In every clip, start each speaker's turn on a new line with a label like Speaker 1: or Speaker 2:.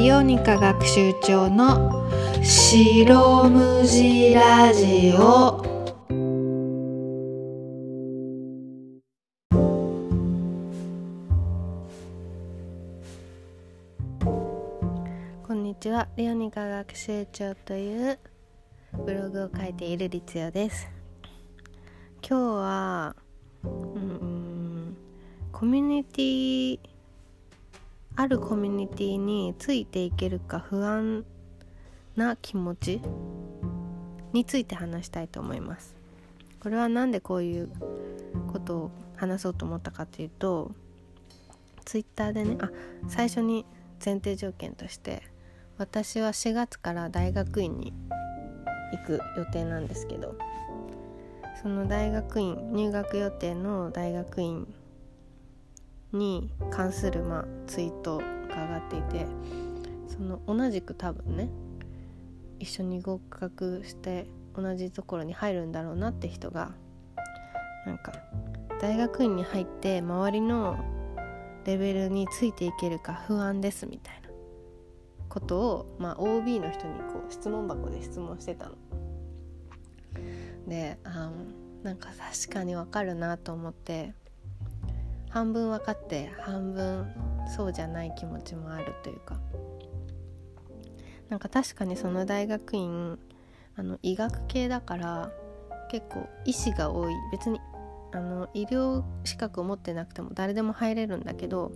Speaker 1: リオニカ学習長の白無地ラジオ。こんにちは。リオニカ学習長というブログを書いているりつよです。今日はうんコミュニティあるコミュニティについていけるか不安な気持ちについて話したいと思います。これは何でこういうことを話そうと思ったかというとツイッターでねあ最初に前提条件として私は4月から大学院に行く予定なんですけどその大学院入学予定の大学院に関する、まあ、ツイートが上がっていてその同じく多分ね一緒に合格して同じところに入るんだろうなって人がなんか大学院に入って周りのレベルについていけるか不安ですみたいなことを、まあ、OB の人にこう質問箱で質問してたの。であなんか確かにわかるなと思って半分分かって半分そうじゃない気持ちもあるというか。なんか確かにその大学院あの医学系だから結構医師が多い。別にあの医療資格を持ってなくても誰でも入れるんだけど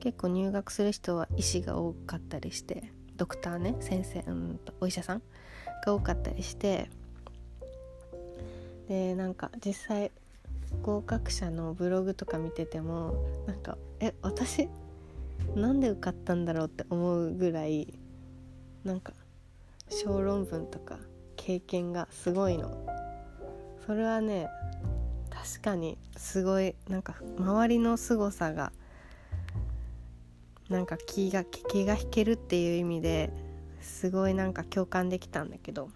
Speaker 1: 結構入学する人は医師が多かったりしてドクターね先生うんとお医者さんが多かったりして。でなんか実際合格者のブログとか見ててもなんかえ私なんで受かったんだろうって思うぐらいなんか小論文とか経験がすごいの。それはね確かにすごいなんか周りの凄さがなんか気が気が引けるっていう意味ですごいなんか共感できたんだけど。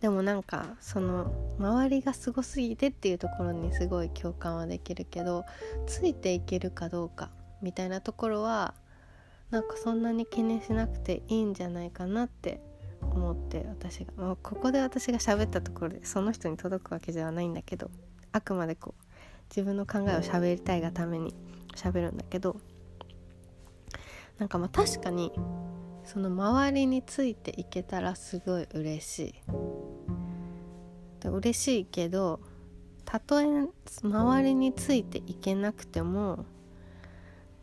Speaker 1: でもなんかその周りがすごすぎてっていうところにすごい共感はできるけどついていけるかどうかみたいなところはなんかそんなに気にしなくていいんじゃないかなって思って私が、まあ、ここで私が喋ったところでその人に届くわけではないんだけどあくまでこう自分の考えを喋りたいがために喋るんだけどなんかまあ確かにその周りについていけたらすごい嬉しい。で嬉しいけどたとえ周りについていけなくても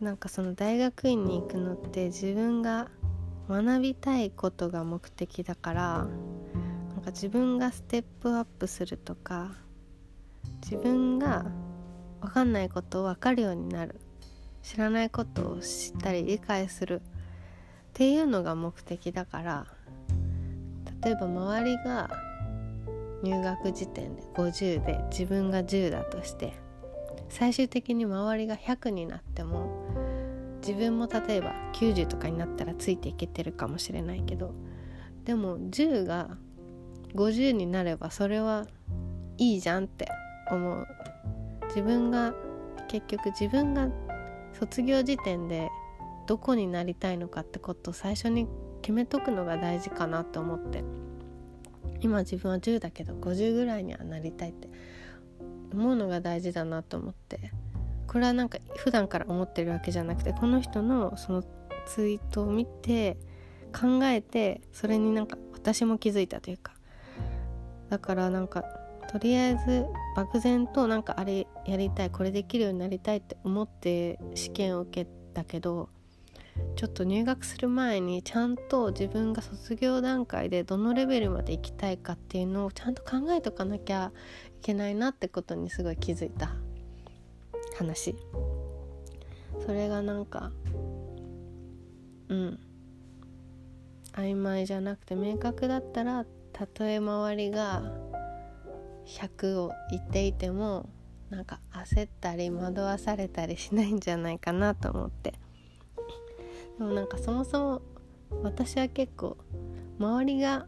Speaker 1: なんかその大学院に行くのって自分が学びたいことが目的だからなんか自分がステップアップするとか自分が分かんないことを分かるようになる。知らないことを知ったり理解する。っていうのが目的だから例えば周りが入学時点で50で自分が10だとして最終的に周りが100になっても自分も例えば90とかになったらついていけてるかもしれないけどでも10が50になればそれはいいじゃんって思う。自分が結局自分が卒業時点でどこになりたいのかってことを最初に決めとくのが大事かなと思って。今自分は10だけど50ぐらいにはなりたいって思うのが大事だなと思って。これはなんか普段から思ってるわけじゃなくてこの人のそのツイートを見て考えてそれになんか私も気づいたというか。だからなんかとりあえず漠然となんかあれやりたいこれできるようになりたいって思って試験を受けたけどちょっと入学する前にちゃんと自分が卒業段階でどのレベルまで行きたいかっていうのをちゃんと考えとかなきゃいけないなってことにすごい気づいた話。それがなんかうん曖昧じゃなくて明確だったらたとえ周りが100を言っていてもなんか焦ったり惑わされたりしないんじゃないかなと思って。でもなんかそもそも私は結構周りが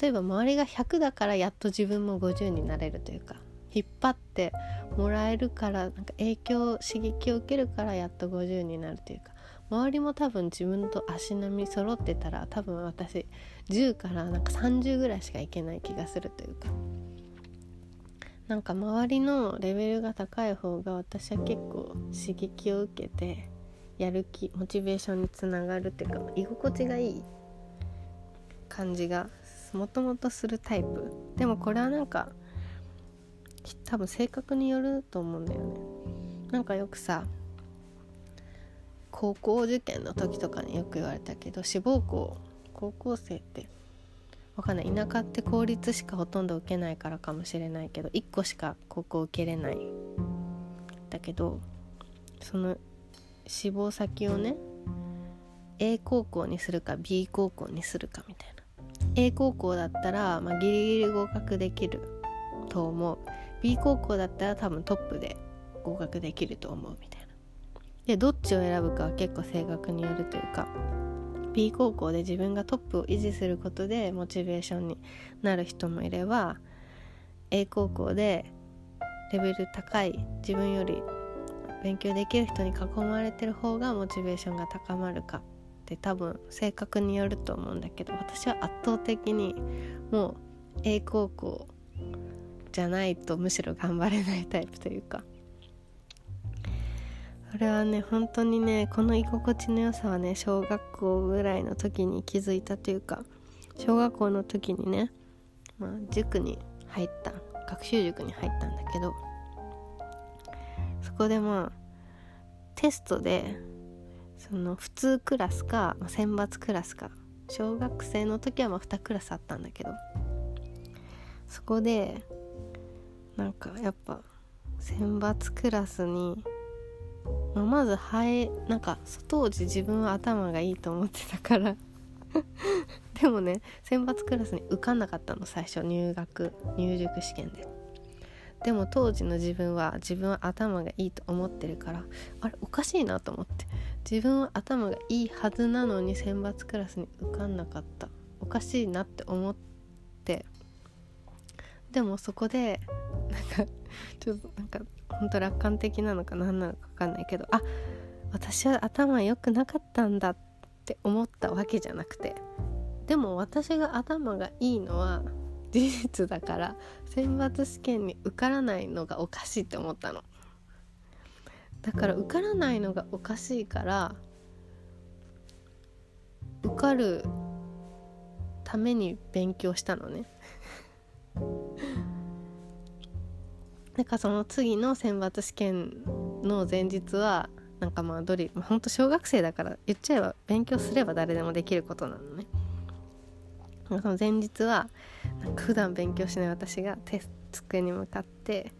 Speaker 1: 例えば周りが100だからやっと自分も50になれるというか引っ張ってもらえるからなんか影響刺激を受けるからやっと50になるというか周りも多分自分と足並み揃ってたら多分私10からなんか30ぐらいしかいけない気がするというか。なんか周りのレベルが高い方が私は結構刺激を受けてやる気モチベーションにつながるっていうか居心地がいい感じがもともとするタイプ。でもこれはなんか多分性格によると思うんだよね。なんかよくさ高校受験の時とかによく言われたけど志望校高校生ってわかんない田舎って公立しかほとんど受けないからかもしれないけど1個しか高校受けれない。だけどその志望先をね A 高校にするか B 高校にするかみたいな。A 高校だったら、まあ、ギリギリ合格できると思う。B 高校だったら多分トップで合格できると思うみたいな。でどっちを選ぶかは結構性格によるというか B 高校で自分がトップを維持することでモチベーションになる人もいれば A 高校でレベル高い自分より勉強できる人に囲まれてる方がモチベーションが高まるかって多分性格によると思うんだけど私は圧倒的にもう A 高校じゃないとむしろ頑張れないタイプというか。これはね本当にねこの居心地の良さはね小学校ぐらいの時に気づいたというか小学校の時にね、まあ、塾に入った学習塾に入ったんだけどそこでまあテストでその普通クラスか、選抜クラスか小学生の時はまあ2クラスあったんだけどそこでなんかやっぱ選抜クラスにまあ、まずえなんか当時自分は頭がいいと思ってたから でもね選抜クラスに受かんなかったの最初入学入塾試験で。でも当時の自分は自分は頭がいいと思ってるからあれおかしいなと思って。自分は頭がいいはずなのに選抜クラスに受かんなかった。おかしいなって思って。でもそこでなんかちょっとなんか本当楽観的なのか何なのか分かんないけどあ私は頭良くなかったんだって思ったわけじゃなくて。でも私が頭がいいのは事実だから選抜試験に受からないのがおかしいって思ったの。だから受からないのがおかしいから受かるために勉強したのね。なんかその次の選抜試験の前日はなんかまあドリルほんと小学生だから言っちゃえば勉強すれば誰でもできることなのね。その前日はなんか普段勉強しない私がテスト机に向かって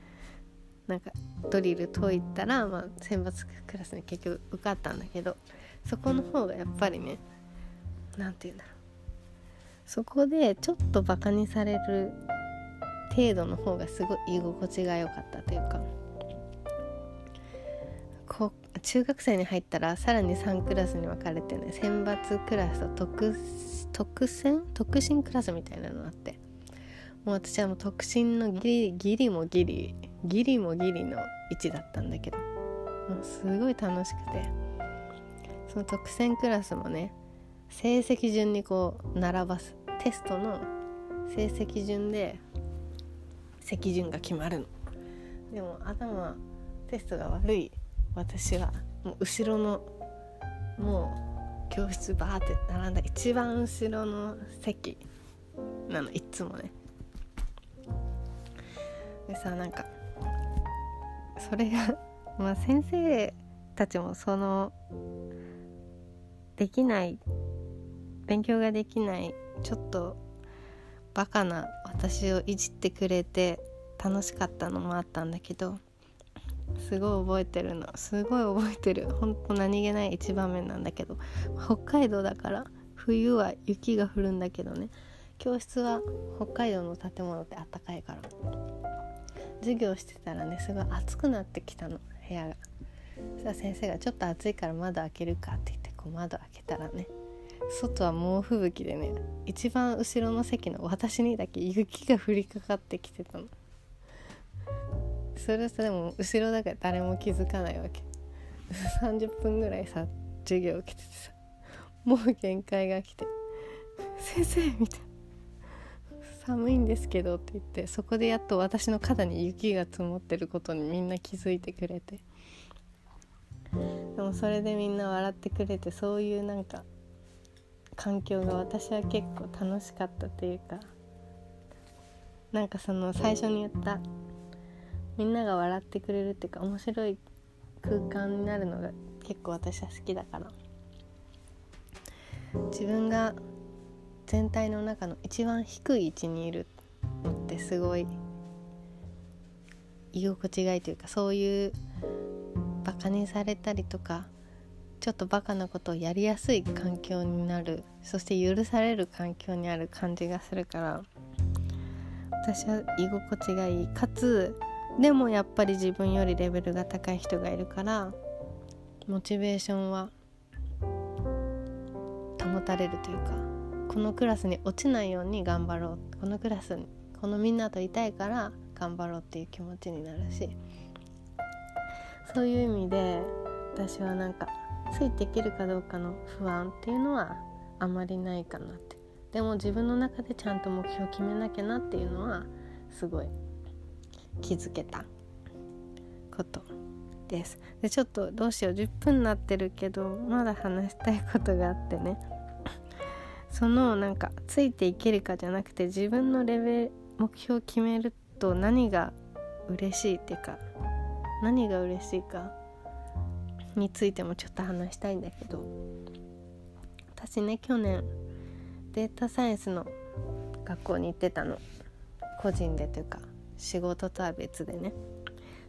Speaker 1: なんかドリル解いたら、まあ、選抜クラスに結局受かったんだけどそこの方がやっぱりね何て言うんだろう。そこでちょっとバカにされる程度の方がすごい居心地が良かったというかこ中学生に入ったらさらに3クラスに分かれてね選抜クラスと特特選？特進クラスみたいなのがあって。もう私はもう特進のギリギリもギリギリもギリの位置だったんだけど。もうすごい楽しくて。その特選クラスもね成績順にこう並ばす。テストの成績順で席順が決まるの。でも頭テストが悪い。私はもう後ろのもう教室バーって並んだ一番後ろの席なのいつもね。でさなんかそれが まあ先生たちもそのできない勉強ができないちょっとバカな私をいじってくれて楽しかったのもあったんだけどすごい覚えてるの。すごい覚えてる。ほんと何気ない一場面なんだけど北海道だから冬は雪が降るんだけどね。教室は北海道の建物ってあったかいから。授業してたらねすごい暑くなってきたの。部屋が。そしたら先生が「ちょっと暑いから窓開けるか」って言ってこう窓開けたらね外は猛吹雪でね一番後ろの席の私にだけ雪が降りかかってきてたの。それさでも後ろだから誰も気づかないわけ。30分ぐらいさ授業を受けててさもう限界が来て「先生」みたいな「寒いんですけど」って言ってそこでやっと私の肩に雪が積もってることにみんな気づいてくれて。でもそれでみんな笑ってくれてそういうなんか環境が私は結構楽しかったというかなんかその最初に言ったみんなが笑ってくれるっていうか面白い空間になるのが結構私は好きだから。自分が全体の中の一番低い位置にいるのってすごい居心地がいいというかそういうバカにされたりとかちょっとバカなことをやりやすい環境になるそして許される環境にある感じがするから私は居心地がいいかつでもやっぱり自分よりレベルが高い人がいるからモチベーションは保たれるというかこのクラスに落ちないように頑張ろうこのクラスにこのみんなといたいから頑張ろうっていう気持ちになるし。そういう意味で私はなんかついていけるかどうかの不安っていうのはあまりないかなって。でも自分の中でちゃんと目標を決めなきゃなっていうのはすごい気づけたことです。でちょっとどうしよう。10分になってるけどまだ話したいことがあってね。そのなんかついていけるかじゃなくて自分のレベル目標を決めると何が嬉しいっていうか何が嬉しいかについてもちょっと話したいんだけど私ね去年データサイエンスの学校に行ってたの。個人でというか仕事とは別でね。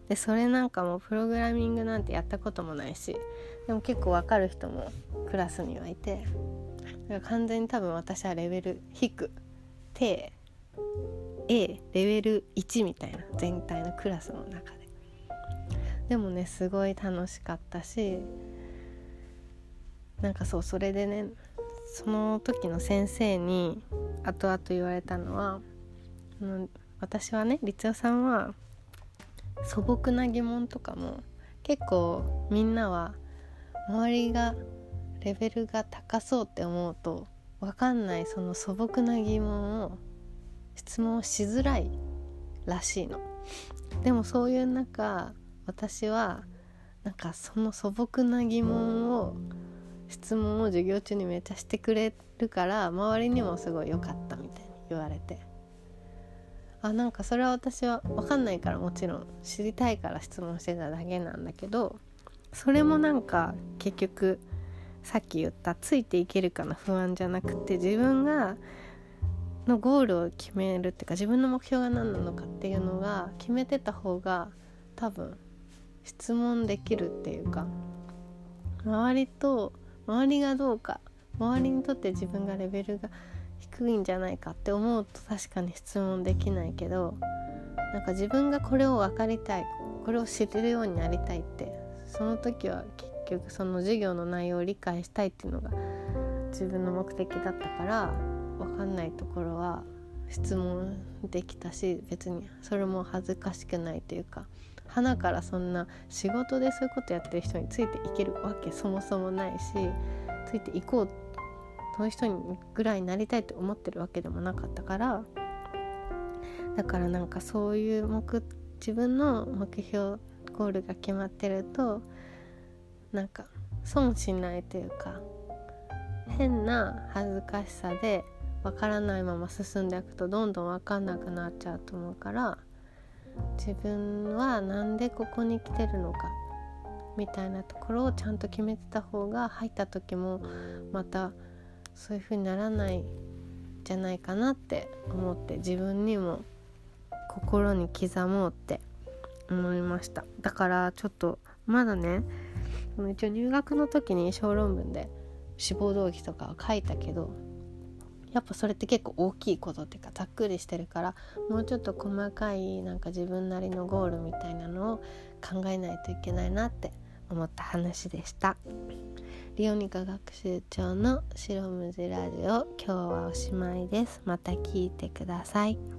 Speaker 1: でそれなんかもプログラミングなんてやったこともないしでも結構わかる人もクラスにはいて完全に多分私はレベル低低 A レベル1みたいな全体のクラスの中で。でもねすごい楽しかったしなんかそうそれでねその時の先生に後々言われたのは、私はね律代さんは素朴な疑問とかも結構みんなは周りがレベルが高そうって思うと分かんないその素朴な疑問を質問しづらいらしいの。でもそういう中私はなんかその素朴な疑問を質問を授業中にめっちゃしてくれるから周りにもすごい良かったみたいに言われてあなんかそれは私は分かんないからもちろん知りたいから質問してただけなんだけどそれもなんか結局さっき言ったついていけるかの不安じゃなくて自分がのゴールを決めるっていうか自分の目標が何なのかっていうのが決めてた方が多分質問できるっていうか周りと周りがどうか周りにとって自分がレベルが低いんじゃないかって思うと確かに質問できないけどなんか自分がこれを分かりたいこれを知れるようになりたいってその時は結局その授業の内容を理解したいっていうのが自分の目的だったから分かんないところは質問できたし別にそれも恥ずかしくないというか花からそんな仕事でそういうことやってる人についていけるわけそもそもないしついていこうそういう人にぐらいになりたいと思ってるわけでもなかったからだからなんかそういう目自分の目標ゴールが決まってるとなんか損しないというか変な恥ずかしさで分からないまま進んでいくとどんどん分かんなくなっちゃうと思うから自分は何でここに来てるのかみたいなところをちゃんと決めてた方が入った時もまたそういう風にならないじゃないかなって思って自分にも心に刻もうって思いました。だからちょっとまだねの一応入学の時に小論文で志望動機とかは書いたけどやっぱそれって結構大きいことっていうかざっくりしてるからもうちょっと細かいなんか自分なりのゴールみたいなのを考えないといけないなって思った話でした。リオニカ学習長の白むじラジオ今日はおしまいです。また聞いてください。